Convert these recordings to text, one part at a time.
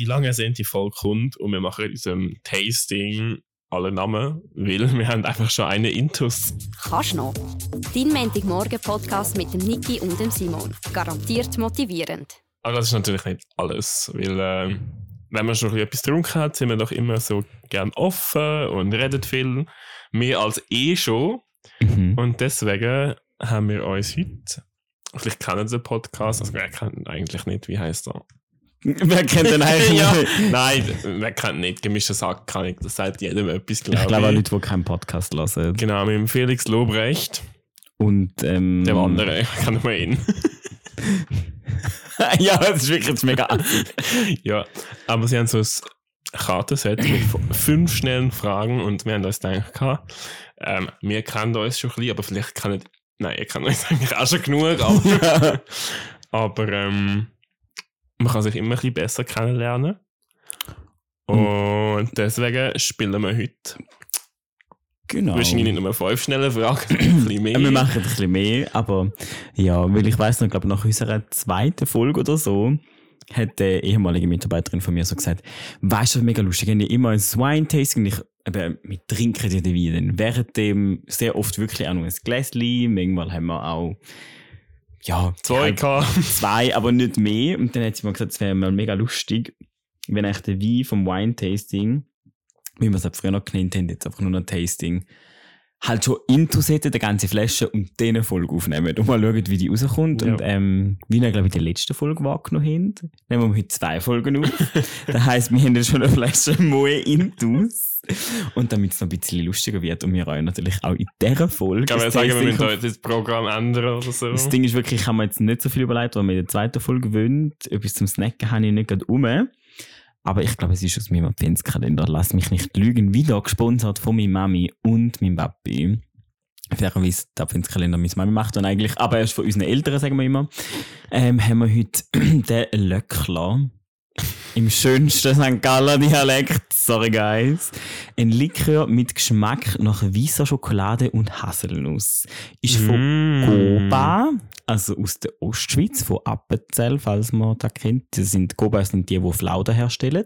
die lange ersehnte Folge kommt und wir machen in unserem Tasting alle Namen, weil wir haben einfach schon eine Intus. Kannst noch. Dein Montagmorgen-Podcast mit dem Niki und dem Simon. Garantiert motivierend. Aber das ist natürlich nicht alles, weil äh, wenn man schon etwas getrunken hat, sind wir doch immer so gern offen und reden viel. Mehr als eh schon. Mhm. Und deswegen haben wir uns heute, vielleicht kennen Sie den Podcast, also wer kennt eigentlich nicht, wie heißt er? Wer kennt den eigentlich ja. nicht? Nein, wer kennt nicht, gemischter Sack kann ich, das sagt jedem etwas, glaube Ich ich. glaube auch Leute, die keinen Podcast hören. Genau, mit dem Felix Lobrecht, Und, ähm, dem anderen, kennen wir ihn. ja, das ist wirklich jetzt mega ja, aber sie haben so ein Kartenset mit fünf schnellen Fragen und wir haben uns gedacht, ähm, wir kennen uns schon ein bisschen, aber vielleicht kennen, nein, ihr kennt uns eigentlich auch schon genug, aber, aber ähm, man kann sich immer ein bisschen besser kennenlernen. Und deswegen spielen wir heute Genau. wahrscheinlich nicht nur fünf schnelle Fragen, ein bisschen mehr. Wir machen ein bisschen mehr, aber ja, weil ich weiss noch, glaube nach unserer zweiten Folge oder so, hat eine ehemalige Mitarbeiterin von mir so gesagt, weißt du, was mega lustig, wenn ich immer ein Wine-Tasting, ich, eben, wir trinken ja den Wein während dem sehr oft wirklich auch noch ein Gläschen, manchmal haben wir auch, ja, Zwei gehabt. zwei, aber nicht mehr. Und dann hat sie mir gesagt, es wäre mal mega lustig, wenn eigentlich der Wein vom Wine-Tasting, wie wir es halt früher noch genannt haben, jetzt einfach nur noch Tasting, halt schon hätte, die ganze Flasche und eine Folge aufnehmen und mal schauen, wie die rauskommt. Ja. Und ähm, wie wir, glaube ich, in der letzten Folge wahrgenommen haben, nehmen wir heute zwei Folgen auf. das heisst, wir haben jetzt schon eine Flasche Moe intus. Und damit es noch ein bisschen lustiger wird und wir euch natürlich auch in dieser Folge Kann man sagen, wir müssen heute das Programm ändern oder so? das Ding ist wirklich, ich habe mir jetzt nicht so viel überlegt, weil wir in der zweiten Folge gewöhnt. Etwas zum Snacken habe ich nicht gerade um. Aber ich glaube, es ist aus meinem Adventskalender. Lass mich nicht lügen. Wieder gesponsert von meiner Mami und meinem Papi. Fairerweise, der Adventskalender meine Mami macht dann eigentlich, aber er ist von unseren Eltern, sagen wir immer. Ähm, haben wir heute den Löckler. Im schönsten St. Galler Dialekt. Sorry, guys. Ein Likör mit Geschmack nach weißer Schokolade und Haselnuss. Ist von Mm. Goba, also aus der Ostschweiz, von Appenzell, falls man das kennt. Das sind, Goba sind die, die Flauden herstellen.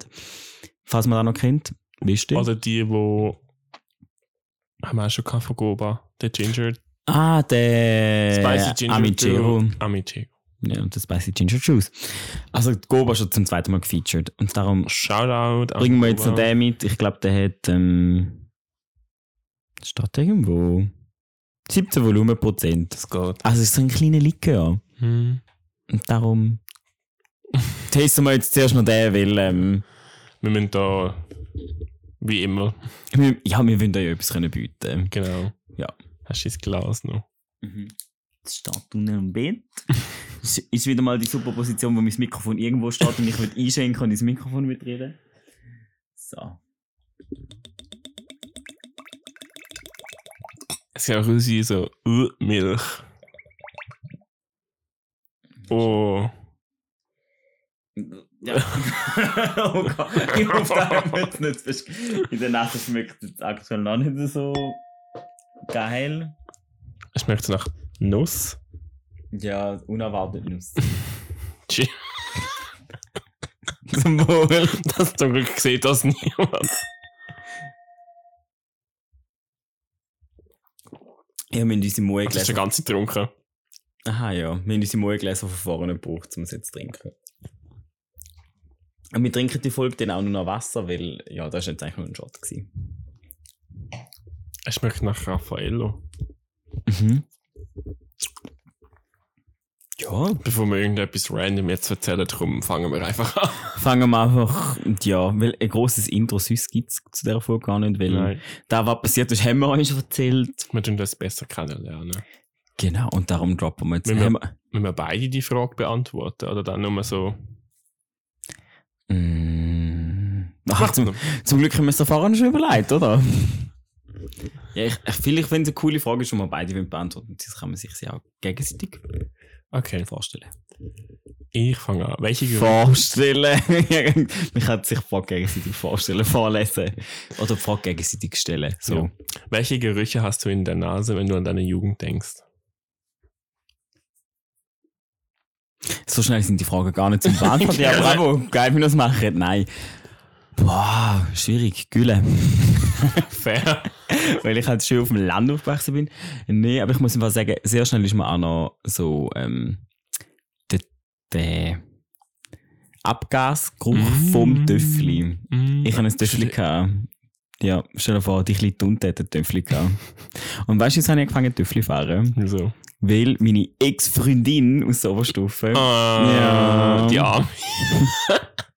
Falls man das noch kennt. Wisst ihr? Oder die, wo haben wir auch schon von Goba. Der Ginger, ah, der Spicy Ginger Amichero. Juice. Ja, und der Spicy Ginger Juice. Also Goba schon zum zweiten Mal gefeatured. Und darum Shoutout. bringen wir jetzt noch den mit. Ich glaube, der hat, ähm, steht irgendwo 17 Volumenprozent. Das geht. Also es ist so ein kleiner Likör. Hm. Und darum testen wir jetzt zuerst noch den, weil, ähm, Wir müssen da, wie immer, ja, wir wollen euch etwas können bieten. genau. Ja. Hast du das Glas noch? Jetzt steht unten im Bett. Es ist wieder mal die super Position, wo mein Mikrofon irgendwo steht und ich will einschenken und ins Mikrofon mitreden. So. Es sieht auch aus wie so uh, Milch. Oh. Ja. oh Gott, ich hoffe, da haben wir jetzt nicht. In der Nacht schmeckt es aktuell noch nicht so geil. Es schmeckt nach Nuss. Ja, unerwartet Nuss. Tschü. Zum Wohl. Das Glück sieht das niemand. Ja, wir haben unsere Moe Das ist der gelesen. ganze getrunken. Aha, ja. Wir haben unsere Moe gelesen von vorne gebraucht, um es jetzt zu trinken. Und wir trinken die Folge dann auch nur noch Wasser, weil, ja, das war jetzt eigentlich nur ein Shot. Gewesen. Es schmeckt nach Raffaello. Mhm. Ja, Bevor wir irgendetwas random jetzt erzählen, darum fangen wir einfach an. fangen wir einfach, ja, weil ein grosses Intro sonst gibt es zu dieser Folge gar nicht, weil Nein, da, was passiert ist, haben wir euch schon erzählt. wir tun das besser kennenlernen. Genau, und darum droppen wir jetzt. Wenn wir- Müssen wir beide die Frage beantworten? Oder dann nur so. Mm. Ach, zum, zum Glück haben wir es da vorhin schon überlegt, oder? Ja, ich, ich, vielleicht, wenn es eine coole Frage ist, und wir beide wollen beantworten, das kann man sich sie auch gegenseitig Okay, vorstellen. ich fange an. Welche Gerüche? Vorstellen. man kann sich die Frage gegenseitig vorstellen, vorlesen. Oder die Frage gegenseitig stellen. So. Ja. Welche Gerüche hast du in der Nase, wenn du an deine Jugend denkst? So schnell sind die Fragen gar nicht zum Beantworten. ja, bravo, geil, wie wir das machen. Nein. Boah, schwierig. Gülle. Fair. Weil ich halt schon auf dem Land aufgewachsen bin. Nee, aber ich muss einfach sagen, sehr schnell ist mir auch noch so ähm, der, der Abgasgeruch Mm. vom Töffli. Mm. Ich hatte ein Töffli. gehabt. Ja, stell dir vor, die Tunte hat ein Töffli gehabt. Und weißt du, jetzt habe ich angefangen, Töffli zu fahren? Wieso? Weil meine Ex-Freundin aus der Oberstufe Ah, Ja. Die Arme.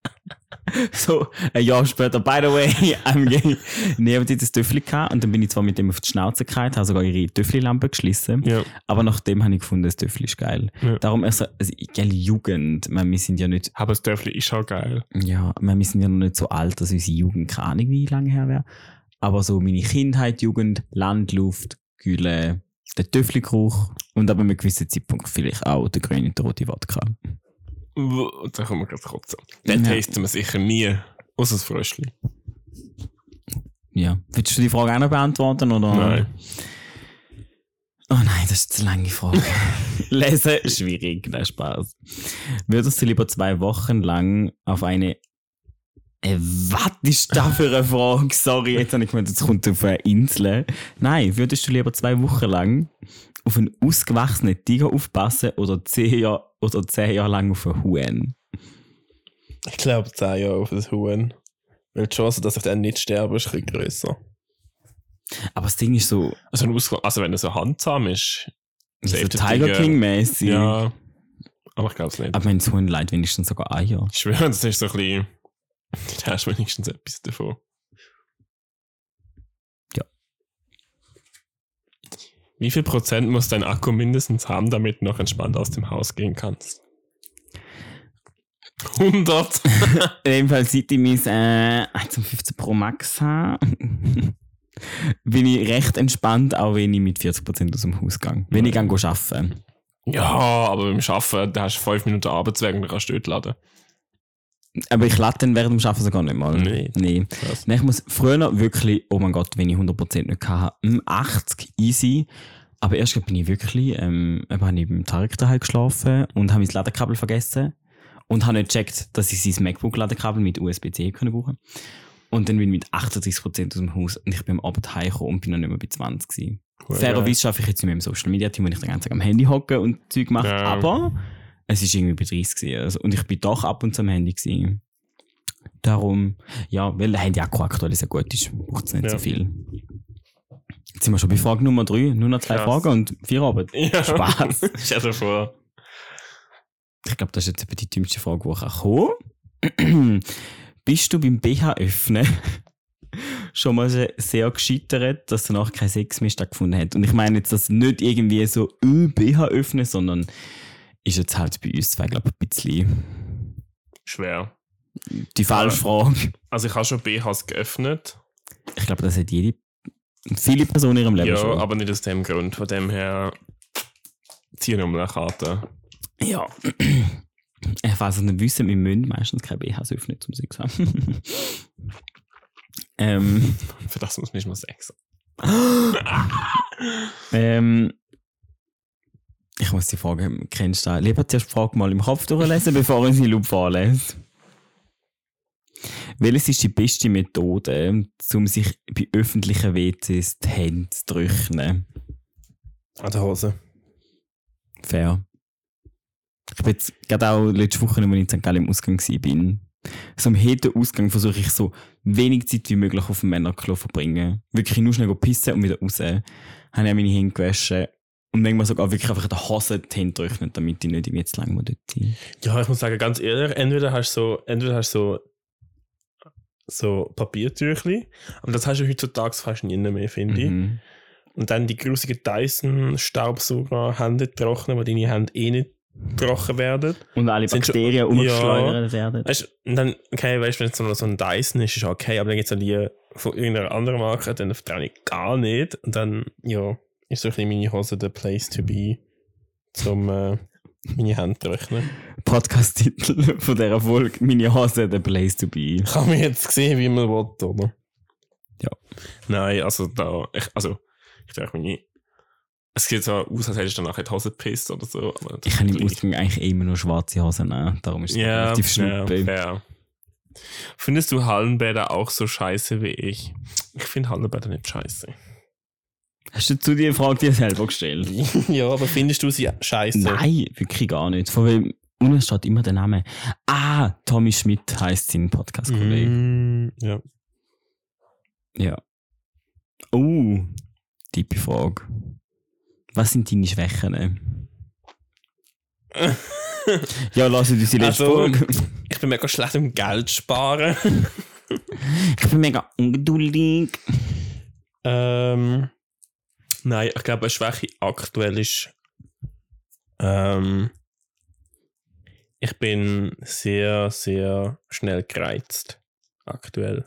so ein Jahr später, by the way, I'm gay. Nee, aber die das gehabt und dann bin ich zwar mit dem auf die Schnauze gefallen, habe sogar ihre Töffli-Lampe geschlissen, Ja. aber nachdem habe ich gefunden, das Töffli ist geil. Ja. Darum, also, also gell, Jugend, ich meine, wir sind ja nicht, Aber das Dörfli ist auch geil. ja, ich meine, wir sind ja noch nicht so alt, dass unsere Jugend keine Ahnung wie lange her wäre, aber so meine Kindheit, Jugend, Landluft, Gülle, der Töffli-Geruch und ab einem gewissen Zeitpunkt vielleicht auch der grüne und der rote Wodka. Wuh, Da kommen wir gerade kotzen. Den Ja. tasten wir sicher nie. Außer das Fröschli. Ja. Willst du die Frage auch noch beantworten, oder? Nein. Oh nein, das ist eine lange Frage. Lesen, schwierig, nein, Spaß. Würdest du lieber zwei Wochen lang auf eine. Äh, was ist das für eine Frage? Sorry, jetzt habe ich gemeint, jetzt kommt auf eine Insel. Nein, würdest du lieber zwei Wochen lang auf einen ausgewachsenen Tiger aufpassen oder zehn Jahre, oder zehn Jahre lang auf einen Huhn? Ich glaube 10 Jahre auf das Huhn. Weil die Chance, dass ich dann nicht sterbe, ist ein bisschen grösser. Aber das Ding ist so, Also, ein also wenn er so handsam ist. so Safe der Tiger. King-mäßig. Ja. Aber ich glaube es nicht. Aber mein Huhn leid wenigstens sogar Eier. Ich schwöre, das ist so ein bisschen. Da hast du wenigstens etwas davon. Ja. Wie viel Prozent muss dein Akku mindestens haben, damit du noch entspannt aus dem Haus gehen kannst? 100. In dem Fall, seit ich mein äh, 15 Pro Max habe, bin ich recht entspannt, auch wenn ich mit 40% aus dem Haus gehe. Wenn ich gehe arbeiten. ja, aber beim Arbeiten, da hast du 5 Minuten Arbeitsweg und dann kannst du dort laden. Aber ich lade dann während dem Arbeiten sogar nicht mal. Nee. nee. Krass. Nein, ich muss früher wirklich, oh mein Gott, wenn ich 100% nicht hatte, mm, 80 easy. Aber erst bin ich wirklich, ähm, habe ich beim Tarek daheim geschlafen und habe mein Ladekabel vergessen und habe nicht gecheckt, dass ich sein MacBook-Ladekabel mit USB-C können brauchen Und dann bin ich mit 38% aus dem Haus und ich bin am Abend heimgekommen und bin noch nicht mehr bei 20 gewesen. Cool, Fairerweise schaffe ich jetzt nicht mehr im Social Media Team, wo ich den ganzen Tag am Handy hocke und Zeug mache. Ja. Aber es ist irgendwie bei 30 gewesen. Also, und ich bin doch ab und zu am Handy gewesen. Darum, ja, weil der Handy-Akku aktuell sehr gut ist, braucht es nicht Ja. so viel. Jetzt sind wir schon bei Frage Nummer 3, nur noch zwei Krass. Fragen und vier Arbeit. Ja. Spaß. Stell dir vor. Ich glaube, das ist jetzt die dümmste Frage, die ich kommen Bist du beim BH öffnen schon mal se- sehr gescheitert, dass danach kein Sex mehr stattgefunden hat? Und ich meine jetzt das nicht irgendwie so äh, BH öffnen, sondern ist jetzt halt bei uns zwei, glaube ich, ein bisschen Schwer. die falsche Frage. Also ich habe schon BHs geöffnet. Ich glaube, das hat jede, viele Personen in ihrem Leben Ja, schon. aber nicht aus dem Grund. Von dem her ziehen wir mal eine Karte. Ja. Ich weiß nicht wissen, wir müssen meistens keine BHs öffnen, zum Sex haben. ähm, Für das muss man nicht mal Sex Ähm, ich muss die Frage, kennst du? Lieber zuerst die Frage mal im Kopf durchlesen, bevor ich sie Loop vorlese. Welches ist die beste Methode, um sich bei öffentlichen WCs die Hände zu trocknen? An der Hose. Fair. Ich bin jetzt gerade auch letzte Woche, als ich in St. Gallen im Ausgang war, so am Ausgang versuche ich so wenig Zeit wie möglich auf dem Männerklo zu verbringen. Wirklich nur schnell pissen und wieder raus. Habe ich meine Hände gewaschen und manchmal sogar wirklich einfach in der Hose trocknen, damit die nicht zu lange dort sind. Ja, ich muss sagen, ganz ehrlich, entweder hast du so, entweder hast du so, so Papiertüchli, aber das hast du heutzutage fast nie mehr, finde ich. Mhm. Und dann die grusigen Dyson-Staubsauger Hände trocknen, wo deine Hände eh nicht trocken werden. Und alle Sind schon- Bakterien umgeschleudert werden. Weißt und dann, okay, weißt du, wenn es so so ein Dyson ist, ist okay, aber dann gibt es die von irgendeiner anderen Marke, dann vertraue ich gar nicht. Und dann, ja, ist so ein bisschen meine Hose der Place to be, zum äh, meine Hände trocknen. Podcast-Titel von dieser Folge, meine Hose, the place to be. Kann man jetzt sehen, wie man will, oder? Ja. Nein, also da, ich, also, ich trage meine Es sieht so aus, als hättest du danach die Hose gepisst oder so. Ich habe im. Ausgang eigentlich immer nur schwarze Hosen an. Darum ist es Ja, relativ ja, schnuppe. fair. Findest du Hallenbäder auch so scheiße wie ich? Ich finde Hallenbäder nicht scheiße. Hast du zu die Frage dir selber gestellt? ja, aber findest du sie scheiße? Nein, wirklich gar nicht. Von wem unten steht immer der Name. Ah, Tommy Schmidt heißt sein Podcast-Kollege. Mm, ja. Ja. Oh, tiefe Frage. Was sind deine Schwächen? ja, lass uns die letzte Also- Folge. Ich bin mega schlecht im Geld sparen. Ich bin mega ungeduldig. ähm, nein, ich glaube, eine Schwäche aktuell ist. Ähm, ich bin sehr, sehr schnell gereizt. Aktuell.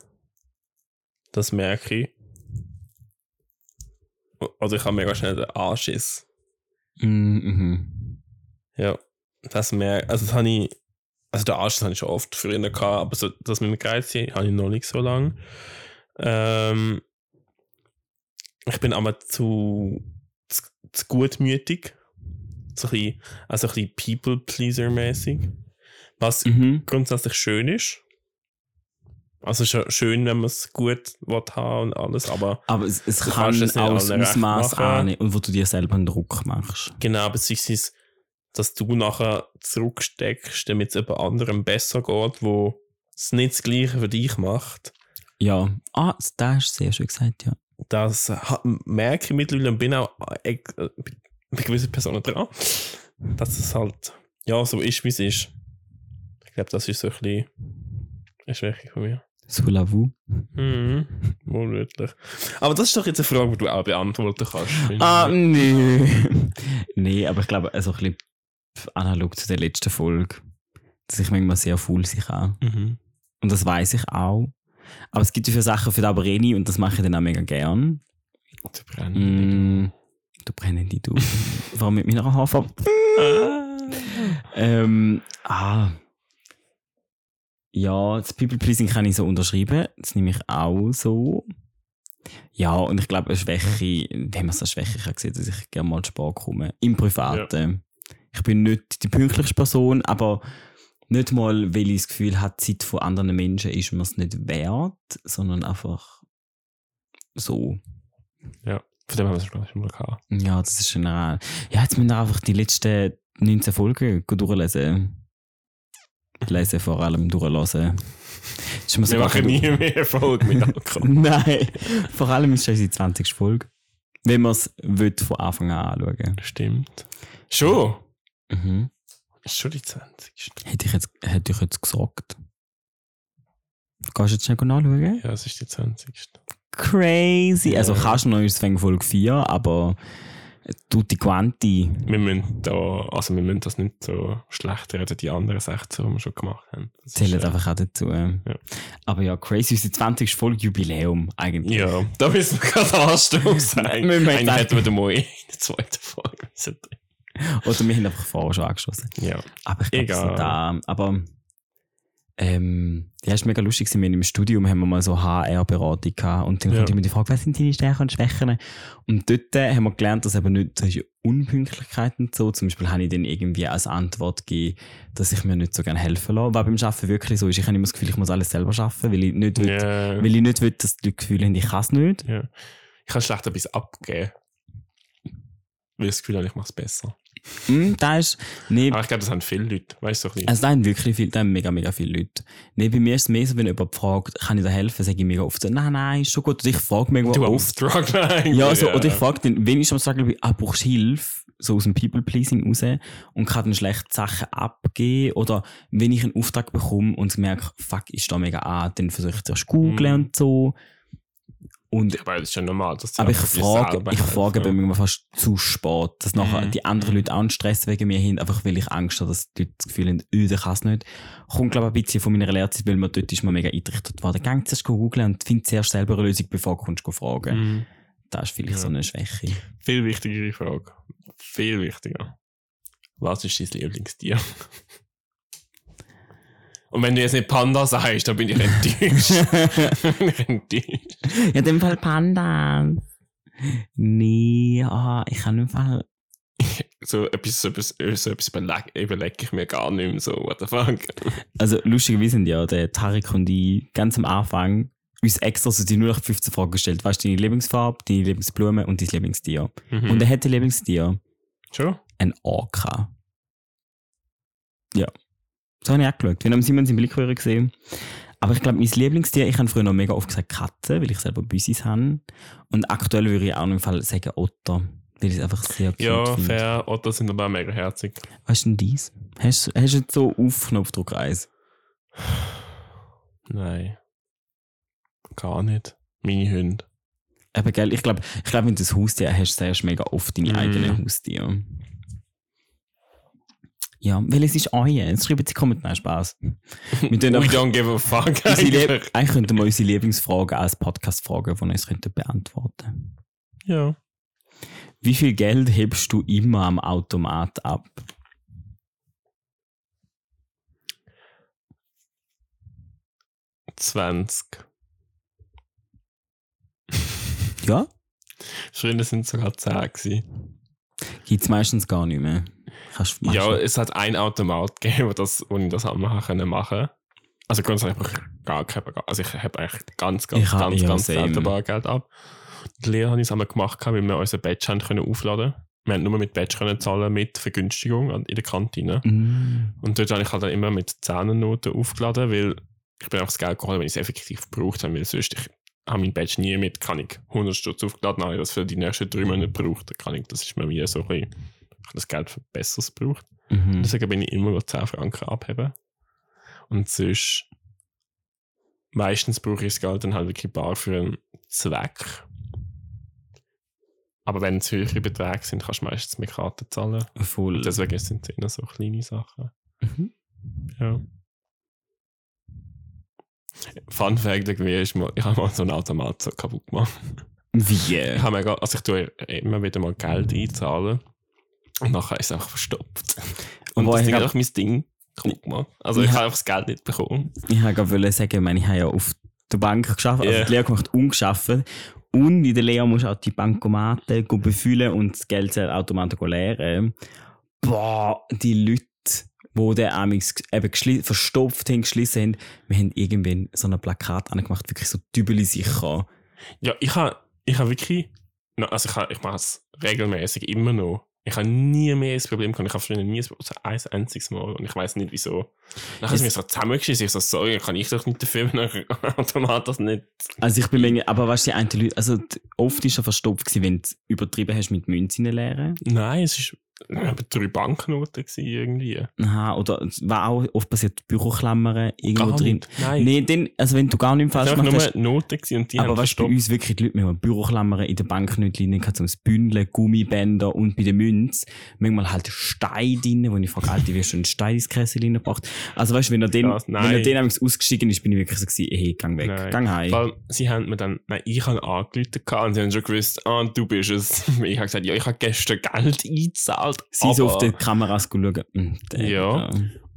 Das merke ich. O- Oder ich habe mega schnell den Anschiss. Mhm. Ja, das merke Also, das habe ich. Also, den Anschiss habe ich schon oft früher gehabt, aber so, das mit dem Geiz habe ich noch nicht so lange. Ähm, ich bin aber zu, zu, zu gutmütig. So ein bisschen, also ein bisschen People-Pleaser-mäßig. Was Mhm. grundsätzlich schön ist. Also schon schön, wenn man es gut will haben und alles, aber Aber es, es kann es Ausmaß machen. annehmen und wo du dir selber einen Druck machst. genau, beziehungsweise, dass du nachher zurücksteckst, damit es jemand anderem besser geht, wo es nicht das Gleiche für dich macht. Ja. Ah, das hast du sehr schön gesagt, ja. Das merke ich mittlerweile und bin auch äh, äh, bei gewissen Personen dran, dass es halt ja so ist, wie es ist. Ich glaube, das ist so ein bisschen eine Schwäche von mir. Sous-la-vous. Mhm, wohlwörtlich. Aber das ist doch jetzt eine Frage, die du auch beantworten kannst. Ah, nö. nee, aber ich glaube, also ein bisschen analog zu der letzten Folge, dass ich manchmal sehr faul sein kann. Mhm. Und das weiß ich auch. Aber es gibt ja für Sachen, für die aber und das mache ich dann auch mega gern. Zu brennen. Mm, du brennende du. Warum mit meiner Haarfarbe? Ähm, ah. Ja, das People Pleasing kann ich so unterschreiben. Das nehme ich auch so. Ja, und ich glaube, eine Schwäche, wenn man es als Schwäche kann sehen, dass ich gerne mal Sport komme. Im Privaten. Ich bin nicht die pünktlichste Person, aber nicht mal, weil ich das Gefühl habe, die Zeit von anderen Menschen ist mir es nicht wert, sondern einfach so. Von dem haben wir es, glaube ich, schon mal gehabt. Ja, das ist generell. Ja, jetzt müssen wir einfach die letzten 19 Folgen durchlesen. Lesen vor allem durchlesen. Wir machen nie mehr Erfolg mit Alkohol. Nein, vor allem ist es unsere 20. Folge. Wenn man es von Anfang an anschauen Stimmt. Schon? mhm. Ist schon die 20. Hätte ich jetzt, hätte ich jetzt gesagt. Gehst du jetzt schnell nachschauen? Ja, es ist die 20. Crazy. Also Ja. kannst du noch wegen Folge 4, aber tutti quanti. Wir müssen da, also wir müssen das nicht so schlecht reden, die anderen 16, die wir schon gemacht haben. Das Zählen ist, einfach auch dazu. Ja. Aber ja, crazy, unsere 20. Folge Jubiläum eigentlich. Ja, da müssen wir gerade anstoßen. Eigentlich hätten wir den mal in der zweiten Folge drin. Oder wir haben einfach vorher schon angeschossen. Ja. Aber ich glaube, da. Aber ähm, ja, ist mega lustig. Wir im Studium haben wir mal so HR-Beratung gehabt und dann Ja. kommt immer die Frage, was sind deine Stärken und Schwächen? Und dort äh, haben wir gelernt, dass eben nicht, das ist ja Unpünktlichkeit und so. Zum Beispiel habe ich dann irgendwie als Antwort gegeben, dass ich mir nicht so gerne helfen lasse. Was beim Arbeiten wirklich so ist. Ich habe immer das Gefühl, ich muss alles selber schaffen, weil ich nicht will, Ja. weil ich nicht will, dass die Leute das Gefühl haben, ich kann es nicht. ja. Ich kann schlecht etwas abgeben. Weil ich das Gefühl habe, ich mache es besser. Hm, da ist, nee, Aber ich glaube, das haben viele Leute. Weißt du, bisschen. Also da haben wirklich viel, da haben mega, mega viele Leute. Nee, bei mir ist es mehr so, wenn jemand fragt, kann ich dir helfen, sage ich mega oft nein, nein, ist schon gut. Und ich frage mega du oft. Eigentlich. Ja, so, oder ich frage dann, wenn ich am Struggle bin, ah, brauchst du Hilfe? So aus dem People-Pleasing raus und kann dann schlecht Sachen abgeben. Oder wenn ich einen Auftrag bekomme und merke, fuck, ist da mega an, dann versuche ich zuerst googeln Mhm. und so. Und Ich meine, das ist ja normal. Dass aber ich frage, ich frage bei mir fast zu spät, dass nachher Mhm. die anderen Leute auch einen Stress wegen mir haben, einfach weil ich Angst habe, dass die Leute das Gefühl haben, öh, der kann es nicht. Kommt, glaube ich, ein bisschen von meiner Lehrzeit, weil man dort ist man mega eingerichtet worden. Gang zuerst googeln und find zuerst selber eine Lösung, bevor du kommst fragen. Mhm. Das ist vielleicht Ja. so eine Schwäche. Viel wichtigere Frage. Viel wichtiger. Was ist dein Lieblingstier? Und wenn du jetzt nicht Panda sagst, dann bin ich enttäuscht. ja, in dem Fall Panda. Nee, ah, ich kann nicht Fall. So etwas, so etwas, so etwas überlege überleg ich mir gar nicht mehr so, what the fuck. Also lustigerweise sind ja der Tarek und ich ganz am Anfang uns extra so die 0815 Fragen gestellt. Was ist deine Lieblingsfarbe, deine Lieblingsblume und dein Lieblingstier? Mhm. Und er hat ein Lieblingstier. Schon? Ein Orca. Ja. So habe ich auch geschaut. Wir haben Simon seinen Blick gesehen. Aber ich glaube, mein Lieblingstier, ich habe früher noch mega oft gesagt Katze, weil ich selber Büsis habe. Und aktuell würde ich auch noch im Fall sagen Otter. Weil ich es einfach sehr cute Ja, finde. fair. Otter sind aber auch mega herzig. Was ist denn dies? Hast, hast du jetzt so auf Knopfdruck 1? Nein. Gar nicht. Meine Hunde. Aber gell, ich glaube, ich glaub, wenn du ein Haustier hast, sagst du mega oft deine Mhm. eigenen Haustiere. Ja, welches ist euer? Jetzt schreiben sie Kommentare. Nein, Spaß. Wir We einfach don't give a fuck. eigentlich. eigentlich könnten wir unsere Lieblingsfragen als Podcast-Fragen von uns könnten beantworten. Ja. Wie viel Geld hebst du immer am Automat ab? Zwanzig. Ja? Früher sind es sogar 10 gewesen. Gibt es meistens gar nicht mehr. Kannst, machst Ja, du- es hat ein Automat gegeben, wo, das, wo ich das auch machen können machen. Also grundsätzlich habe ich gar kein Bargeld. Also ich habe eigentlich ganz, ganz, Ich ganz, ganz selten Bargeld ab. Die Lehrer haben es einmal gemacht, weil wir unser Badge haben können aufladen Wir haben nur mit Badge können zahlen mit Vergünstigung in der Kantine. Mm. Und dort habe ich halt dann immer mit 10 Noten aufgeladen, weil ich bin einfach das Geld geholt, wenn ich es effektiv gebraucht habe, weil sonst ich habe mein Badge nie mit, kann ich 100 Stutz aufgeladen, habe ich das für die nächsten drei Monate gebraucht, kann ich, das ist mir wie so ein bisschen, ich habe das Geld für Besseres gebraucht. Mhm. Deswegen bin ich immer 10 Franken abheben. Und sonst, meistens brauche ich das Geld dann halt wirklich bar für einen Zweck. Aber wenn es höhere Beträge sind, kannst du meistens mit Karten zahlen. Voll. Und deswegen sind es immer so kleine Sachen. Mhm. Ja. Fun Fact irgendwie ist mal, ich habe mal so einen Automat so kaputt gemacht. Wie? Ich habe mega, also ich tue immer wieder mal Geld einzahlen und nachher ist es einfach verstopft. Und Woher das hat einfach mein Ding kaputt gemacht. Also Ja. ich habe einfach das Geld nicht bekommen. Ich wollte sagen, ich meine, ich habe ja auf der Bank geschafft, also Ja. die Lehre gemacht und geschafft. Und in der Lehre musst du auch die Bankomaten befüllen und das Geldautomaten leeren. Boah, die Leute, die den amix eben verstopft haben, geschlissen haben, wir haben irgendwann so ein Plakat angemacht, wirklich so dübeli sicher. Ja, ich habe ich habe wirklich, also ich, habe, ich mache es regelmäßig immer noch. Ich habe nie mehr das Problem gehabt. Ich habe früher nie ein Problem, also ein einziges Mal. Und ich weiß nicht wieso. Dann sie mir so zusammengeschissen. Ich so, sorry, kann ich doch nicht dafür, wenn ein Automat das nicht. Also ich bin manchmal, aber weißt du, die einen Leute, also oft ist er verstopft gewesen, wenn du übertrieben hast mit Münzen leeren. Nein, es war etwa drei Banknoten gewesen, irgendwie. Aha, oder es war auch oft passiert, Büroklammern irgendwo Gar drin. nicht. Nein. Nee, dann, also wenn du gar nicht es falsch gemacht nur hast, Noten gewesen und die aber du, bei uns wirklich die Leute, wir haben Büroklammern in der Bank nicht drin, gehabt, so ein Bündel, Gummibänder und bei den Münzen manchmal halt Stein drin, wo ich frage, Alter, wie hast du einen Stein ins Kessel reingebracht? Also weißt du, wenn er den, Krass, wenn er den ausgestiegen ist, bin ich wirklich so gewesen, hey, gang weg, Nein. gang heim. Weil sie haben mir dann, nein, ich habe angerufen und sie haben schon gewusst, ah, du bist es. Ich habe gesagt, ja, ich habe gestern Geld eingezahlt. Sie so aber- auf die Kameras schauen. Der- Ja.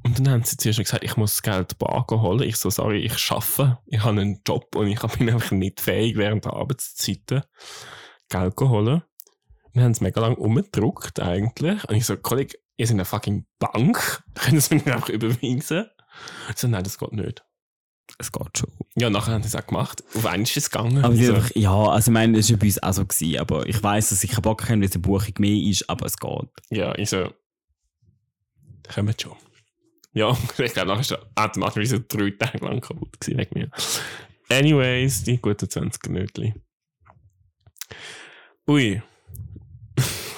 Und dann haben sie zuerst gesagt, ich muss das Geld bar holen. Ich so, sorry, ich arbeite. Ich habe einen Job und ich bin einfach nicht fähig, während der Arbeitszeiten Geld zu holen. Dann haben sie mega lange umgedruckt eigentlich. Und ich so, Kollege, ihr seid eine fucking Bank. Können Sie mir nicht einfach überweisen? Ich so, nein, das geht nicht. Es geht schon. Ja, nachher haben sie es auch gemacht. Auf einmal ist es gegangen. Aber sie so, einfach, ja, also ich meine, das war bei uns auch so, gewesen, aber ich weiss, dass ich keinen Bock habe, weil es eine Buchung mehr ist, aber es geht. ja, ich so, kommt schon. Ja, ich glaube, nachher ist der Automat wie so drei Tage lang kaputt gewesen wegen mir. Anyways, die guten 20 Minuten. Ui.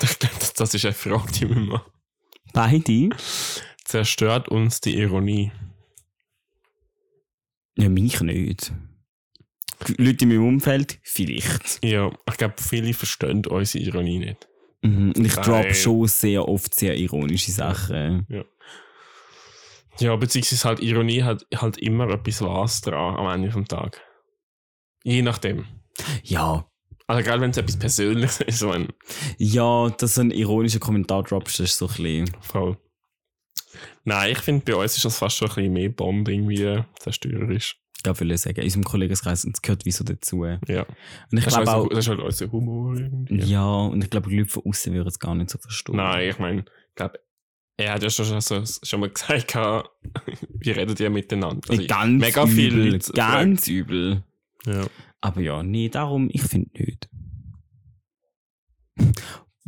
Ich glaube, das- das ist eine Frage, die wir machen. Beide? Zerstört uns die Ironie? Ja, mich nicht. Leute in meinem Umfeld? Vielleicht. Ja, ich glaube, viele verstehen unsere Ironie nicht. Mhm. Und ich droppe schon sehr oft sehr ironische Sachen. Ja, beziehungsweise halt Ironie hat halt immer etwas was dran am Ende vom Tag. Je nachdem. Ja. Also gerade wenn es etwas Persönliches ist, ein Ja, dass du einen ironischen Kommentar droppst, das ist so ein bisschen. Voll. Nein, ich finde, bei uns ist das fast schon ein bisschen mehr Bonding wie zerstörerisch. gerade will sagen. In unserem Kollegenkreis, und es gehört wie so dazu. Und Ja. ich Das, ist glaube also, auch, das ist halt unser Humor irgendwie. ja, und ich glaube, die Leute von außen würden es gar nicht so verstehen. Nein, ich meine, ich glaube, er hat ja schon, so, schon mal gesagt, wir reden ja miteinander. Also, ganz mega übel, viele Leute ganz übel. Ja. Aber ja, nee, darum, ich finde nicht.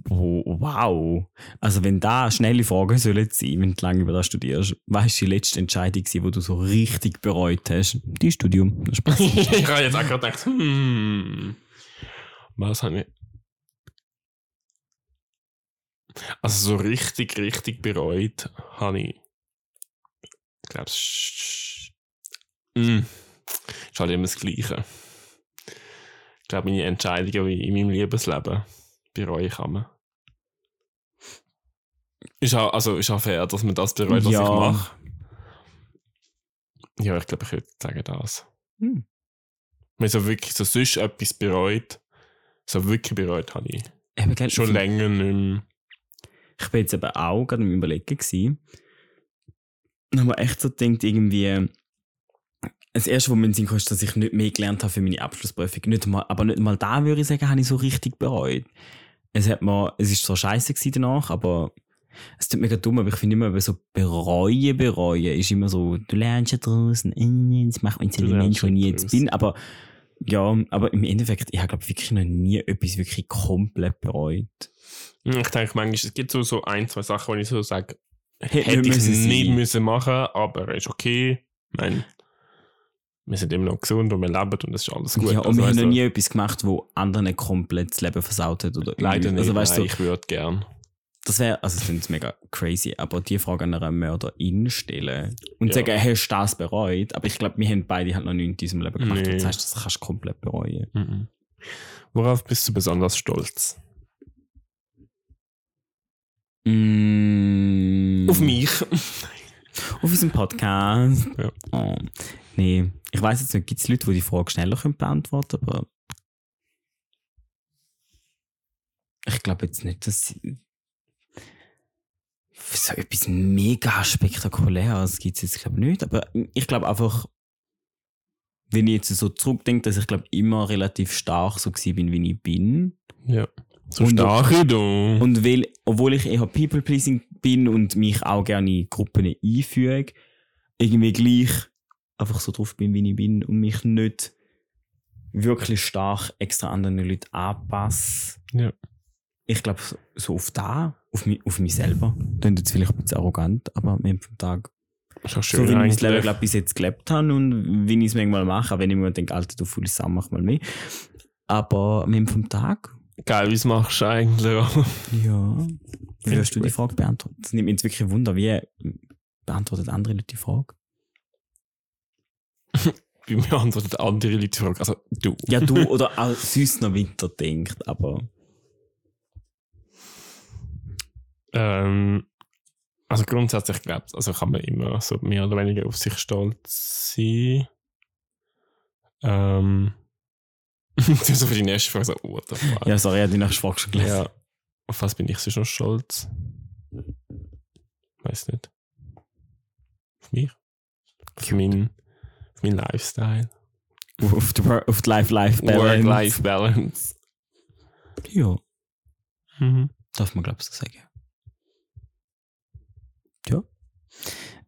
Oh, wow. Also, wenn da schnelle Fragen sollen sein, wenn du lange über das studierst, weißt du, die letzte Entscheidung war, die du so richtig bereut hast? Dein Studium. Spaß. ich habe jetzt auch gedacht, hm, was habe ich. Also so richtig, richtig bereut habe ich. Ich glaube, es mm, ist halt immer das Gleiche. Ich glaube, meine Entscheidungen in meinem Lebensleben bereue ich immer. Ist auch, also ist auch fair, dass man das bereut, was Ja. ich mache. Ja, ich glaube, ich würde sagen das. Hm. Wenn so wirklich so sonst etwas bereut, so wirklich bereut habe ich gell, schon ich- länger nicht mehr. Ich bin jetzt eben auch gerade am Überlegen gewesen. Und habe echt so gedacht, irgendwie, das erste, was mir in Sinn ist, dass ich nicht mehr gelernt habe für meine Abschlussprüfung. Nicht mal, aber nicht mal da würde ich sagen, habe ich so richtig bereut. Es hat mir, es ist zwar scheiße danach, aber es tut mega dumm, aber ich finde immer, so bereuen, bereuen ist immer so, du lernst ja draußen, das macht mich zu dem Mensch, ja ich jetzt bin. Aber ja, aber im Endeffekt, ich habe glaube wirklich noch nie etwas wirklich komplett bereut. Ich denke manchmal, es gibt so, so ein, zwei Sachen, wo ich so sage, Hätte ich müssen nicht sein. müssen machen, aber ist okay. Meine, wir sind immer noch gesund und wir leben und das ist alles gut. Ja, und Also, wir haben noch nie etwas gemacht, wo anderen komplett das Leben versaut hat. Oder Leider irgendwie. nicht, Also, weißt nein, du, ich würde gern. das wäre, also, das klingt mega crazy, aber die Frage an einer Mörderin stellen und Ja. sagen, hast du das bereut? Aber ich glaube, wir haben beide halt noch nichts in diesem Leben gemacht. Nee. Das heißt, das kannst du komplett bereuen. Mhm. Worauf bist du besonders stolz? Mm, Auf mich. Auf unserem Podcast. Ja. Oh. Nee, ich weiß jetzt nicht, gibt es Leute, die die Frage schneller können beantworten aber ich glaube jetzt nicht, dass so etwas mega spektakuläres gibt es jetzt glaube nicht, aber ich glaube einfach, wenn ich jetzt so zurückdenke, dass ich glaube immer relativ stark so bin, wie ich bin Ja. So Und- stark wie du. und weil, obwohl ich eher People-Pleasing bin und mich auch gerne in Gruppen einfüge, irgendwie gleich einfach so drauf bin, wie ich bin und mich nicht wirklich stark extra anderen Leuten anpasse. Ja. Ich glaube, so- auf da, auf mich, auf mich selber. Klingt jetzt vielleicht ein bisschen arrogant, aber am Ende vom Tag. So wie ich mein. Leben glaub, bis jetzt gelebt habe und wie ich es manchmal mache, wenn ich mir denke, Alter, du faule Sau, mach mal mehr. Aber am Ende vom Tag Geil, wie machst du eigentlich? ja. Wie wirst du die. Frage beantworten? Das nimmt mich jetzt wirklich Wunder, wie beantwortet andere Leute die Frage? Wie beantworten andere Leute die Frage? Also, du. Ja, du oder auch sonst noch weiterdenkt, aber Ähm, also grundsätzlich glaube ich, also kann man immer so mehr oder weniger auf sich stolz sein. Ähm, du so für die nächste Frage so, what the fuck. ja, sorry, ich habe die nächste Frage schon gelesen. Ja. Auf was bin ich sonst noch stolz? Weiß nicht. Auf mich? Auf meinen, meinen Lifestyle. Auf die, auf die Life-Life-Balance. Work-Life-Balance. Ja, Mhm. darf man glaube ich so sagen. Ja.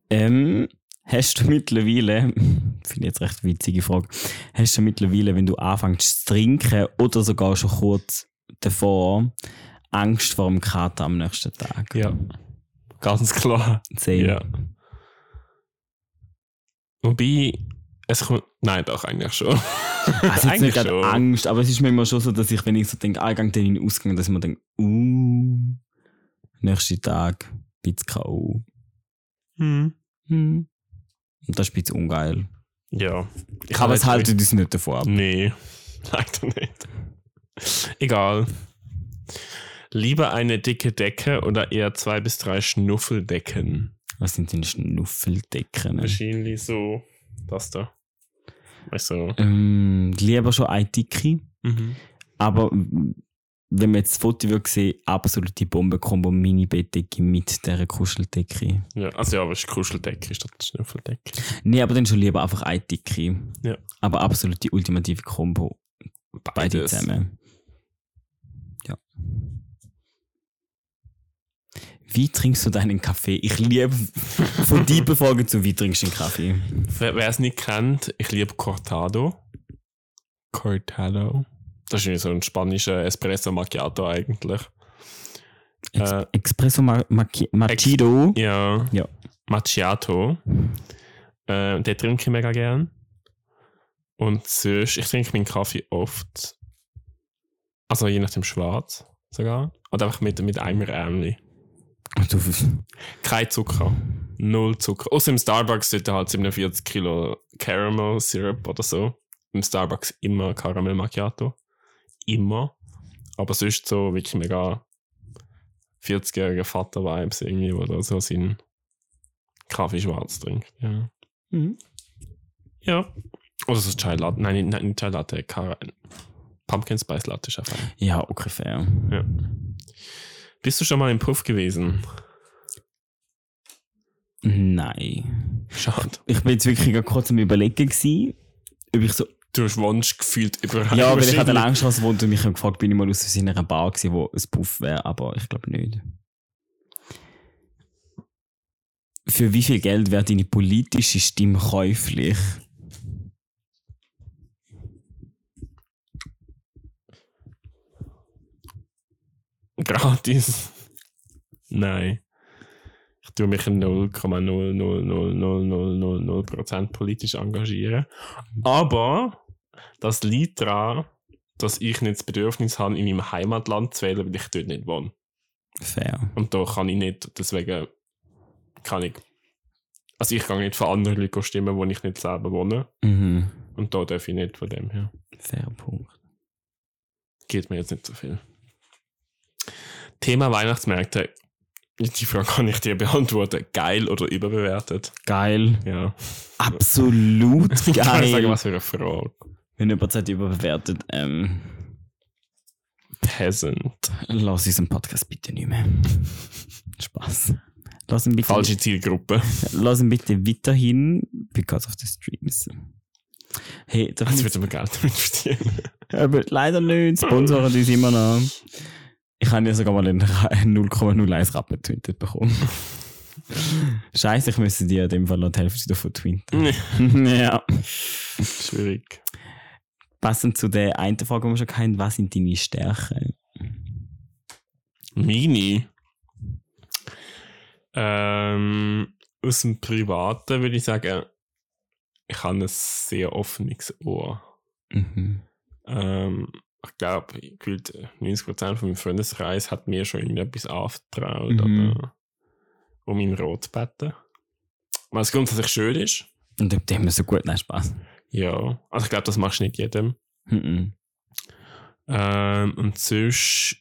Ähm, hast du mittlerweile, finde ich jetzt recht witzige Frage, hast du mittlerweile, wenn du anfängst zu trinken oder sogar schon kurz davor, Angst vor dem Kater am nächsten Tag? Ja. Ganz klar. Same. Ja. Wobei, es kommt. Nein, doch, eigentlich schon. Also jetzt nicht Eigentlich gerade schon. Angst, aber es ist manchmal schon so, dass ich, wenn ich so denke, ah, ich gehe dann in den Ausgang, dass man denkt, uh, nächsten Tag, bisschen K.O. Hm. Hm. Und das ist ein bisschen ungeil. Ja. Ich aber es haltet uns nicht davon ab. Nee, leider nicht. Egal. Lieber eine dicke Decke oder eher zwei bis drei Schnuffeldecken? Was sind denn Schnuffeldecken? Wahrscheinlich so, das da. Du? Ähm, lieber schon eine dicke, Mhm. aber wenn man jetzt das Foto würde sehen, absolute Bombenkombo Mini-Bettdecke mit dieser Kuscheldecke. Ja, also ja, aber es ist Kuscheldecke statt Schnüffeldecke. Nee, aber dann schon lieber einfach eine Dicke. Ja. Aber absolut die ultimative Kombo. Beide zusammen. Ja. Wie trinkst du deinen Kaffee? Ich liebe von deepen Fragen zu, wie trinkst du einen Kaffee? Wer es nicht kennt, ich liebe Cortado. Cortado. Das ist so ein spanischer Espresso Macchiato eigentlich. Ex Äh, Espresso Ma Macchi Macchiato. Ja. Ja. Macchiato. Äh, den trinke ich mega gern. Und sonst, ich trinke meinen Kaffee oft. Also je nachdem schwarz sogar. Oder einfach mit, mit einem Ärmli. Du, Kein Zucker. Null Zucker. Außer im Starbucks sind halt 47 Kilo Caramel Syrup oder so. Im Starbucks immer Caramel Macchiato. Immer. Aber sonst so wirklich mega 40-jähriger Vater-Vibes irgendwie, wo da so seinen Kaffee schwarz trinkt. Ja. Mhm. Ja. Oder so Chai Latte. Nein, nicht, nicht Chai Latte. Pumpkin Spice Latte ist einfach. Ja, fair. Ja. Bist du schon mal im Puff gewesen? Nein. Schade. Ich bin jetzt wirklich gerade kurz am Überlegen gewesen, ob ich so. Du hast Wunsch gefühlt überall. Ja, weil ich an der. Langstrasse wohnte und mich gefragt, bin ich mal aus einer Bar gewesen, wo ein Puff wäre, aber ich glaube nicht. Für wie viel Geld wäre deine politische Stimme käuflich? Gratis. Nein. Ich tue mich in 0,0000000% politisch engagieren. Aber das liegt daran, dass ich nicht das Bedürfnis habe, in meinem Heimatland zu wählen, weil ich dort nicht wohne. Fair. Und da kann ich nicht, deswegen kann ich. Also ich kann nicht für andere Leute stimmen, wo ich nicht selber wohne. Mhm. Und da darf ich nicht von dem her. Fair Punkt. Geht mir jetzt nicht so viel. Thema Weihnachtsmärkte. Die Frage kann ich dir beantworten. Geil oder überbewertet? Geil. Ja. Absolut Ich kann sagen, geil. was für eine Frage. Wenn jemand sagt, überbewertet, ähm, Peasant. lass unseren Podcast bitte nicht mehr. Spaß. Lass ihn bitte, Falsche Zielgruppe. lass ihn bitte weiterhin, because of the streams. Hey, da Jetzt wird aber Geld damit verdienen. Aber leider nicht, sponsoren uns immer noch. Ich habe ja sogar mal einen 0,01 Rappen getwittert bekommen. Scheiße, ich müsste dir in dem Fall noch die Hälfte davon twittern. ja. Schwierig. Passend zu der einen Frage, die wir schon hatten, was sind deine Stärken? Mini. Ähm, aus dem Privaten würde ich sagen, ich habe ein sehr offenes Ohr. Mhm. Ähm, ich glaube, gefühlt 90% von meinem Freundeskreis hat mir schon irgendetwas anvertraut Mhm. oder um ihn rot zu beten. Was grundsätzlich schön ist. Und ob dem so gut, nein, Spaß. Ja, also ich glaube, das machst du nicht jedem. Mhm. Ähm, und sonst,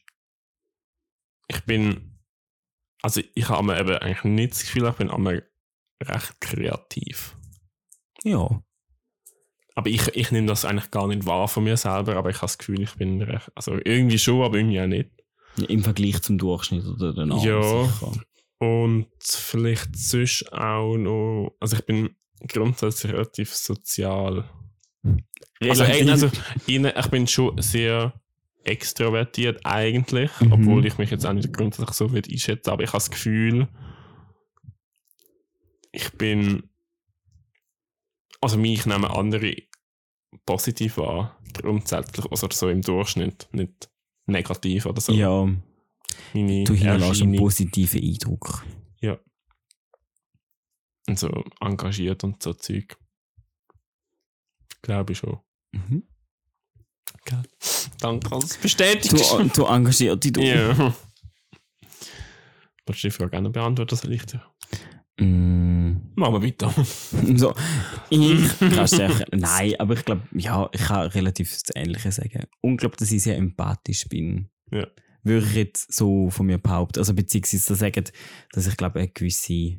ich bin, also ich habe mir eben eigentlich nicht das Gefühl, ich bin einmal recht kreativ. Ja. Aber ich, ich nehme das eigentlich gar nicht wahr von mir selber, aber ich habe das Gefühl, ich bin recht, also irgendwie schon, aber irgendwie auch nicht. Im Vergleich zum Durchschnitt oder den anderen. Ja. sicher. Und vielleicht sonst auch noch, also ich bin grundsätzlich relativ sozial. Also, also innen- ich bin schon sehr extrovertiert eigentlich, Mhm. obwohl ich mich jetzt auch nicht grundsätzlich so einschätzen, aber ich habe das Gefühl, ich bin, also mich nehmen andere positiv wahr, grundsätzlich, also so im Durchschnitt, nicht negativ oder so. Ja, Meine du hinterlässt einen positiven Eindruck. und so engagiert und so Zeug. Glaube ich schon. Mhm. Danke, dass du Du, bestätigst. du engagierst dich. Du. Ja. Willst du die Frage auch noch beantworten, soll ich dir? Mm. Machen wir weiter. So, ich kann stärker. Nein, aber ich glaube, ja, ich kann relativ das Ähnliche sagen. Und glaube, dass ich sehr empathisch bin. Ja. Würde ich jetzt so von mir behaupten. Also, beziehungsweise sagen, dass ich glaube, eine gewisse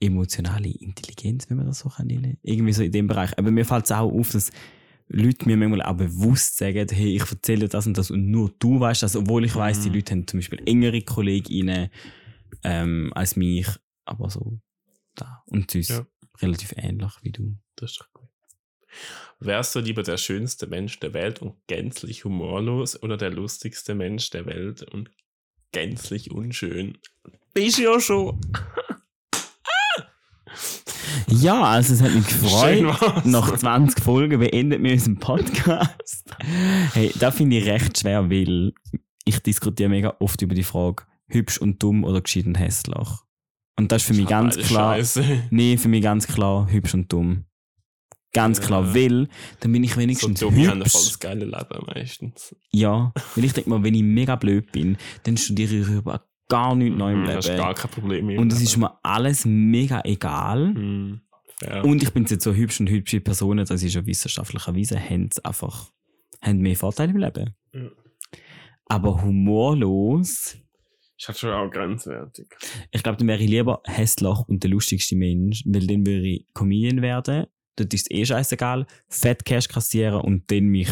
emotionale Intelligenz, wenn man das so kann nennen. Irgendwie so in dem Bereich. Aber mir fällt es auch auf, dass Leute mir manchmal auch bewusst sagen, hey, ich erzähle das und das und nur du weißt das, obwohl ich weiß, die Mhm. Leute haben zum Beispiel engere KollegInnen ähm, als mich, aber so da. Und ist Ja. relativ ähnlich wie du. Das ist doch gut. Wärst du lieber der schönste Mensch der Welt und gänzlich humorlos oder der lustigste Mensch der Welt und gänzlich unschön? Bist ja schon. Ja, also es hat mich gefreut. Nach 20 Folgen beendet wir unseren Podcast. Hey, da finde ich recht schwer, weil ich diskutiere mega oft über die Frage, hübsch und dumm oder gescheit und hässlich. Und das ist für mich ganz klar, Scheiße. nee, für mich ganz klar, hübsch und dumm. Ganz Ja. klar, weil dann bin ich So wenigstens dumm, die haben voll hübsch. das geile Leben meistens. Ja, weil ich denke mal, wenn ich mega blöd bin, dann studiere ich über gar nichts Neues im Mhm, Das ist Leben. gar kein Problem Und es Leben. ist mir alles mega egal. Fair. Und ich bin jetzt so hübsch und hübsche Personen, das ist ja wissenschaftlich erwiesen, haben sie einfach haben mehr Vorteile im Leben. Ja. Aber humorlos, ist halt schon auch grenzwertig. ich glaube, dann wäre ich lieber hässlich und der lustigste Mensch, weil dann würde ich Comedian werden. Dort ist es eh scheißegal. Fett Cash kassieren und dann mich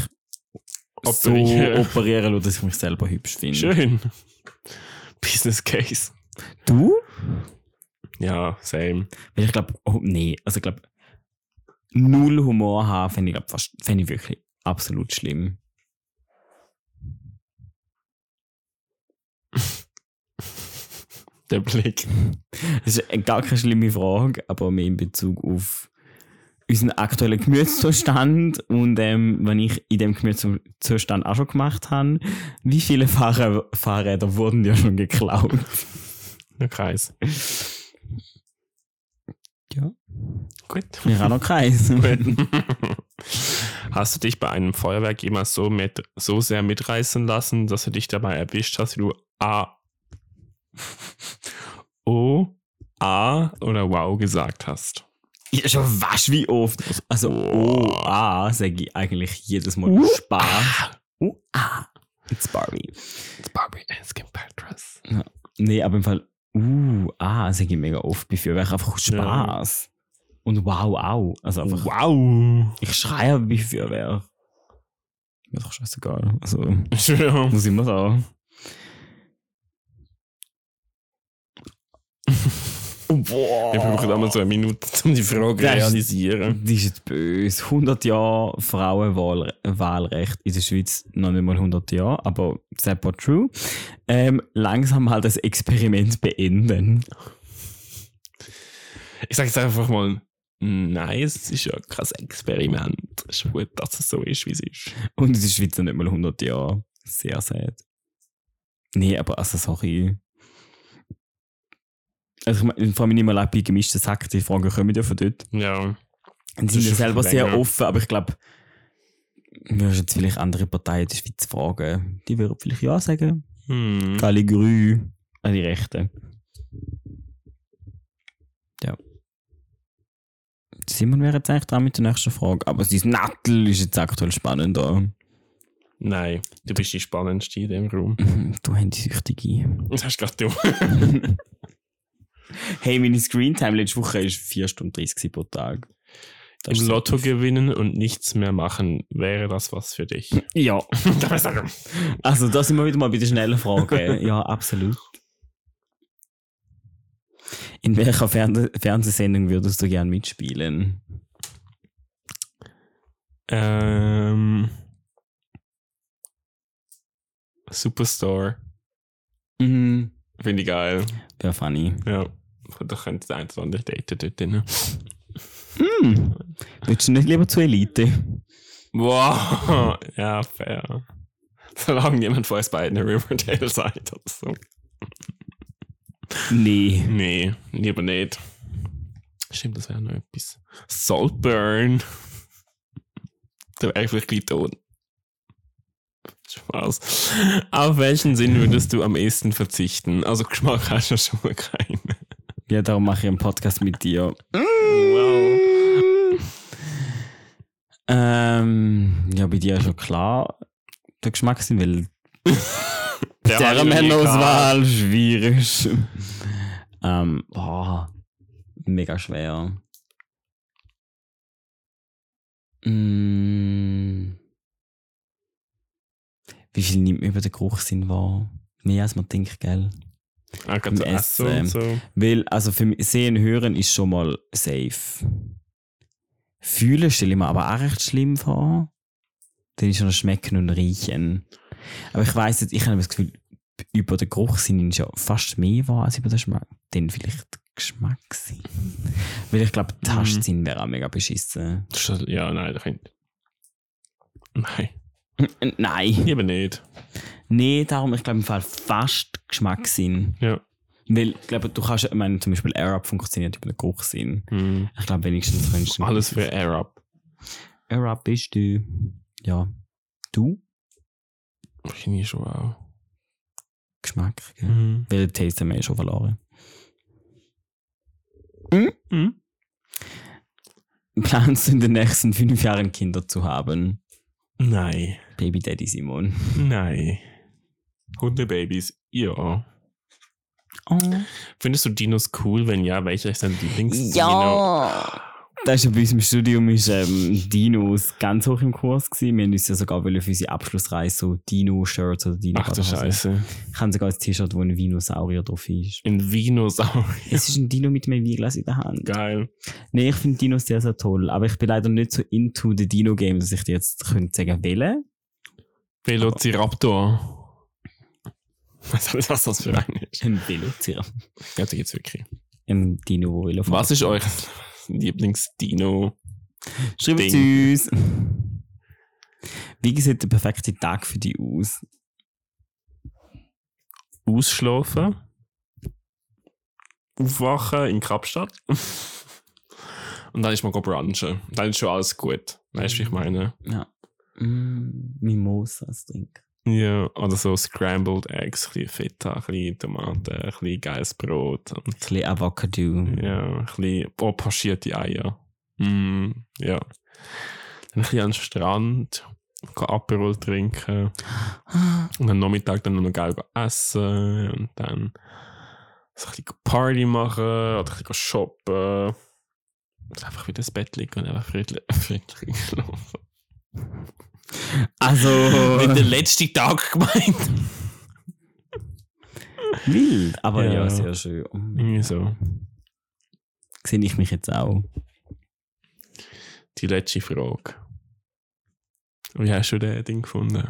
Operieren. so operieren lassen, dass ich mich selber hübsch finde. Schön. Business Case. Du? Ja, same. Weil ich glaube, oh, nee, also ich glaube, null Humor haben, fände ich, glaub, fast, fände ich wirklich absolut schlimm. Der Blick. Das ist gar keine schlimme Frage, aber mehr in Bezug auf unseren aktuellen Gemütszustand und ähm, wenn ich in dem Gemütszustand auch schon gemacht habe, wie viele Fahrrä Fahrräder wurden dir schon geklaut? Der Kreis. Ja. Gut. Wir haben noch Kreis. Hast du dich bei einem Feuerwerk jemals so, mit, so sehr mitreißen lassen, dass du dich dabei erwischt hast, wie du A, O, A oder Wow gesagt hast? Ja, schon was wie oft. Also, oh, ah, sage ich eigentlich jedes Mal Uh, Spaß. Oh, ah. It's Barbie. It's Barbie and Skin Patras. Nee, aber im Fall, uh, ah, sage ich mega oft bei Feuerwerk einfach Spaß. Und wow, auch. Also einfach, Wow. ich schreie bei Feuerwerk. Mir doch scheißegal. Also, Schön. muss ich immer sagen. Boah. Wir brauchen immer so eine Minute, um die Frage zu realisieren. Das ist jetzt böse. 100 Jahre Frauenwahlrecht in der Schweiz, noch nicht mal 100 Jahre, aber sehr true. Ähm, langsam halt das Experiment beenden. Ich sage jetzt einfach mal, nein, es ist ja kein Experiment. Es ist gut, dass es so ist, wie es ist. Und in der Schweiz noch nicht mal 100 Jahre. Sehr sad. Nee, aber also, sorry. Also, ich meine, vor allem nicht mal bei gemischten Sack, die Fragen kommen ja von dort. Ja. Und sind ist ja selber sehr länger. offen, aber ich glaube, würdest jetzt vielleicht andere Parteien in der Schweiz fragen, die würden vielleicht ja sagen. Hm. Gali Grü an die Rechten. Ja. Simon wäre jetzt eigentlich dran mit der nächsten Frage, aber sein Nattel ist jetzt aktuell spannender. Nein, du bist die spannendste in dem Raum. Du Handysüchtige. Das hast gerade du. Hey, meine Screentime letzte Woche war 4 Stunden 30 pro Tag. Das Im Lotto gewinnen und nichts mehr machen, wäre das was für dich? Ja. Darf ich sagen? Also, da sind wir wieder mal bei den schnellen Fragen. ja, absolut. In welcher Fern Fernsehsendung würdest du gern mitspielen? Ähm. Superstore. Mhm. Finde ich geil. Wäre funny. Ja. Da könnte der ein oder daten dort drin. Hm. Willst du nicht lieber zur Elite? Wow. Ja, fair. Solange jemand von uns beiden Riverdale sagt oder so. Nee. Nee, lieber nicht. Stimmt, das wäre noch etwas. Saltburn. Da wäre ich vielleicht gleich tot. Spaß. Auf welchen Sinn würdest du am ehesten verzichten? Also Geschmack hast du schon mal keinen. Ja, darum mache ich einen Podcast mit dir. Wow. Ähm, ja, bei dir ist schon klar. Der Geschmackssinn, weil Der Männerwahl schwierig. ähm, boah, mega schwer. Mm. Wie viel nimmt man über den Geruchssinn wahr? Mehr als man denkt, gell? So Im Essen und Essen. so. Weil, also für mich, sehen, hören ist schon mal safe. Fühlen stelle ich mir aber auch recht schlimm vor. Dann ist schon das Schmecken und Riechen. Aber ich weiss jetzt, ich habe das Gefühl, über den Geruchssinn ist ja fast mehr wahr als über den Geschmack. Dann vielleicht Geschmackssinn. Weil ich glaube, der Tastsinn wäre auch mega beschissen. Ja, nein, das könnte. Nein, Nein. eben nicht. Nee, darum, ich glaube im Fall fast Geschmackssinn. Ja. Weil, ich glaube, du kannst, ich meine, zum Beispiel AirUp funktioniert über den Geruchssinn. Hm. Ich glaube, wenigstens könntest du. Alles für Air-Up. AirUp bist du. Ja. Du? Ich schon auch. Geschmack, gell? Mhm. Weil Taste haben wir schon verloren. Mhm. Planst du in den nächsten fünf Jahren Kinder zu haben? Nein. Baby Daddy Simon. Nein. Hundebabys, ja. Oh. Findest du Dinos cool? Wenn ja, welcher ist dein Lieblingsdino? Ja! Das ist ja bei uns im Studium ist, ähm, Dinos ganz hoch im Kurs gewesen. Wir haben uns ja sogar für unsere Abschlussreise so Dino-Shirts oder dino Ach du Scheiße. Ich habe sogar ein T-Shirt, wo ein Dinosaurier drauf ist. Ein Vinosaurier. Es ist ein Dino mit einem Weinglas in der Hand. Geil. Nee, ich finde Dinos sehr, sehr toll. Aber ich bin leider nicht so into the Dino-Game, dass ich dir jetzt könnte sagen, wählen. Velociraptor. Was ist das, für ein ist? Ein Velociraptor. Ja, da geht's wirklich. Ein Dino, wo Velo Was ist euer Lieblingsdino? Schreibt es uns. Wie sieht der perfekte Tag für dich aus? Ausschlafen. Aufwachen in Kapstadt. Und dann ist man go brunchen. Dann ist schon alles gut. Weißt du, wie ich meine? Ja. Mm, Mimosas trinken. Ja, oder so Scrambled Eggs, ein bisschen Feta, ein bisschen Tomaten, ein bisschen geiles Brot. Und Ein bisschen Avocado. ja, ein bisschen oh, pochierte Eier. Mm, ja. Dann ein bisschen an den Strand, Aperol trinken. Und am Nachmittag dann noch geil essen. Und dann so ein bisschen Party machen oder ein bisschen shoppen. Und einfach wieder ins Bett liegen und einfach friedlich, friedlich schlafen. Also. Nicht der letzte Tag gemeint. Wild, aber ja, Ja. sehr schön. Irgendwie so. Sehe ich mich jetzt auch. Die letzte Frage. Wie hast du das Ding gefunden?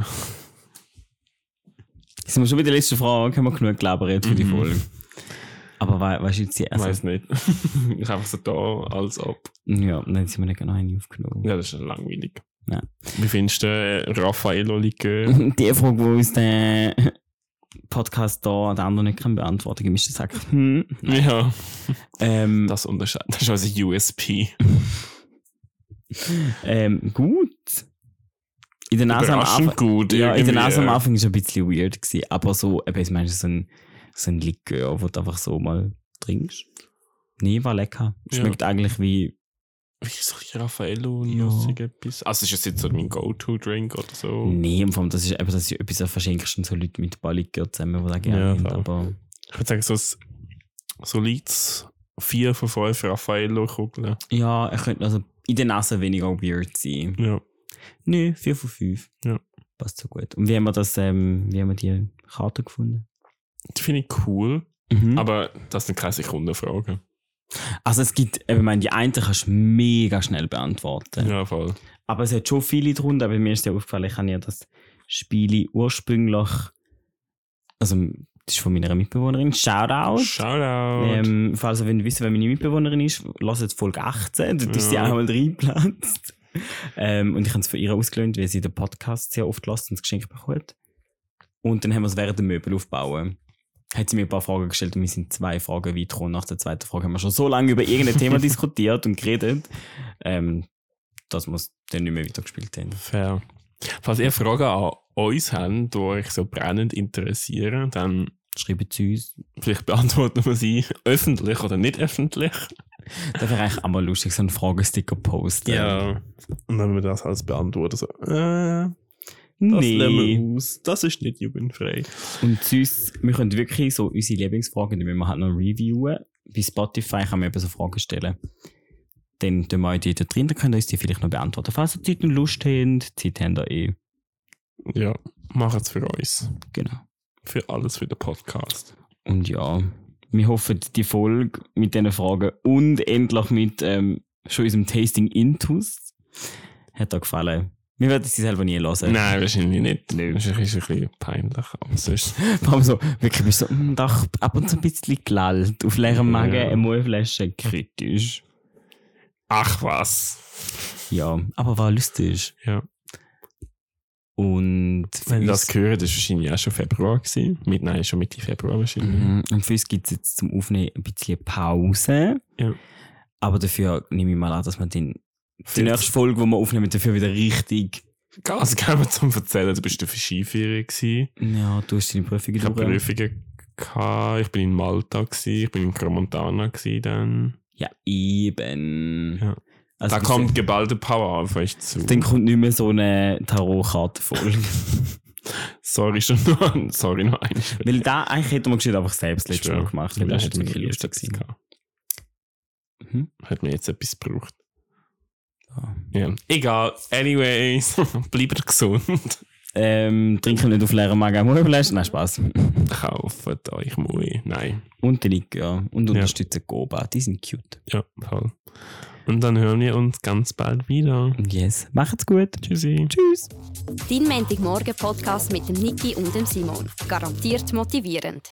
Sind wir schon bei der letzten Frage? Haben wir genug gelabert für die Mhm. Folge? Aber we weißt du jetzt, die- Ich also, weiß nicht. ist einfach so da, als ob. ja, dann sind wir nicht genau eine aufgenommen. Ja, das ist langweilig. Ja. Wie findest du äh, Raffaello Likör? Die Frage, die uns der Podcast da der andere nicht kann beantworten kann, ist sagt, hm, nein. ja, ähm, das unterscheidet. Das ist also USP. ähm, gut. In der Nase am Anfang. gut. Ja, in der Nase am. Anfang ist ein bisschen weird gewesen, aber so, eben, ich meine, so ein, so ein Likör, wo du einfach so mal trinkst. Nee, war lecker. Ja. Schmeckt eigentlich wie, Ist das Raffaello Ja. etwas? Also ist das jetzt so mein Go-To-Drink oder so? nee, im Fall, das ist, eben, das ist etwas, das verschenkst du so Leute mit Likör zusammen, die da gerne Ja, haben, aber Ich würde sagen, so, ein- so liegt vier von fünf Raffaello-Kugeln. ja, er könnte also in der Nase weniger weird sein. Ja. Nö, 4 von 5. Ja. Passt so gut. Und wie haben wir das, ähm, wie haben wir die Karte gefunden? Die finde ich cool, Mhm. aber das sind keine Sekundenfragen. Also es gibt, ich meine, die eine kannst du mega schnell beantworten. Ja, voll. Aber es hat schon viele drunter, aber mir ist ja aufgefallen, ich habe ja das Spiel ursprünglich, also das ist von meiner Mitbewohnerin, Shoutout. Shoutout. Ähm, falls ihr wissen, wer meine Mitbewohnerin ist, lasst jetzt Folge 18, dort ist sie Ja. auch mal reingeplatzt. ähm, und ich habe es von ihr ausgelöhnt, weil sie den Podcast sehr oft lässt und das Geschenk bekommt. Und dann haben wir es während dem Möbel aufbauen. Hat sie mir ein paar Fragen gestellt und wir sind zwei Fragen weit gekommen. Nach der zweiten Frage haben wir schon so lange über irgendein Thema diskutiert und geredet, ähm, dass wir es dann nicht mehr weitergespielt haben. Fair. Falls ihr Fragen an uns habt, die euch so brennend interessieren, dann Schreibt zu uns. vielleicht beantworten wir sie öffentlich oder nicht öffentlich. Das wäre eigentlich auch mal lustig, so einen Fragesticker posten. Und wenn wir das alles beantworten, so, äh, das nee. lassen wir aus. Das ist nicht jugendfrei. Und sonst, wir können wirklich so unsere Lieblingsfragen, die wir halt noch reviewen. Bei Spotify kann man eben so Fragen stellen. Dann tun wir euch die da drin, dann könnt ihr uns die vielleicht noch beantworten. Falls ihr Zeit und Lust habt, Zeit habt ihr eh. Ja. machen es für uns. Genau. Für alles für den Podcast. Und ja, wir hoffen, die Folge mit diesen Fragen und endlich mit ähm, schon unserem Tasting Intus hat euch gefallen. Wir werden sie selber nie hören. Nein, wahrscheinlich nicht. Nö. Das ist ein bisschen- ein bisschen peinlich. Aber sonst. Vor allem so, wirklich bist so, hm, doch ab und zu ein bisschen gelallt. Auf leerem Magen Ja. eine Mullflasche kritisch. Ach was. Ja, aber war lustig. Ja. Und Wenn ihr das gehört, das war wahrscheinlich auch schon Februar. Gewesen. Mit, nein, schon Mitte Februar wahrscheinlich. Mhm. Und für uns gibt es jetzt zum Aufnehmen ein bisschen Pause. Ja. Aber dafür nehme ich mal an, dass wir den, die Für- nächste Folge, die wir aufnehmen, dafür wieder richtig. Ganz gerne zum Erzählen. Du bist auf Skiferien gewesen. Ja, du hast deine Prüfungen Ich habe. Prüfungen gehabt. Ich bin in Malta gewesen. Ich bin in Cromontana gewesen dann. Ja, eben. Ja. Also da kommt geballte Power auf euch zu. Dann kommt nicht mehr so eine Tarotkartenfolge. Sorry schon noch. Sorry noch eine. Weil da eigentlich wir gescheit einfach selbst letztes Mal gemacht. Weil das wirklich mir lustig gewesen. Mhm. Hat mir jetzt etwas gebraucht. Ja. Ja. Egal. Anyways. Bleibt gesund. Ähm, trinken nicht auf leeren Magen Mullflaschen. Nein, Spaß. Kauft euch Mui. Nein. Und die Liga, ja. Und Ja. unterstützen Goba. Die sind cute. Ja, voll. Und dann hören wir uns ganz bald wieder. Yes. Macht's gut. Tschüssi. Tschüss. Dein Montagmorgen Podcast mit dem Niki und dem Simon. Garantiert motivierend.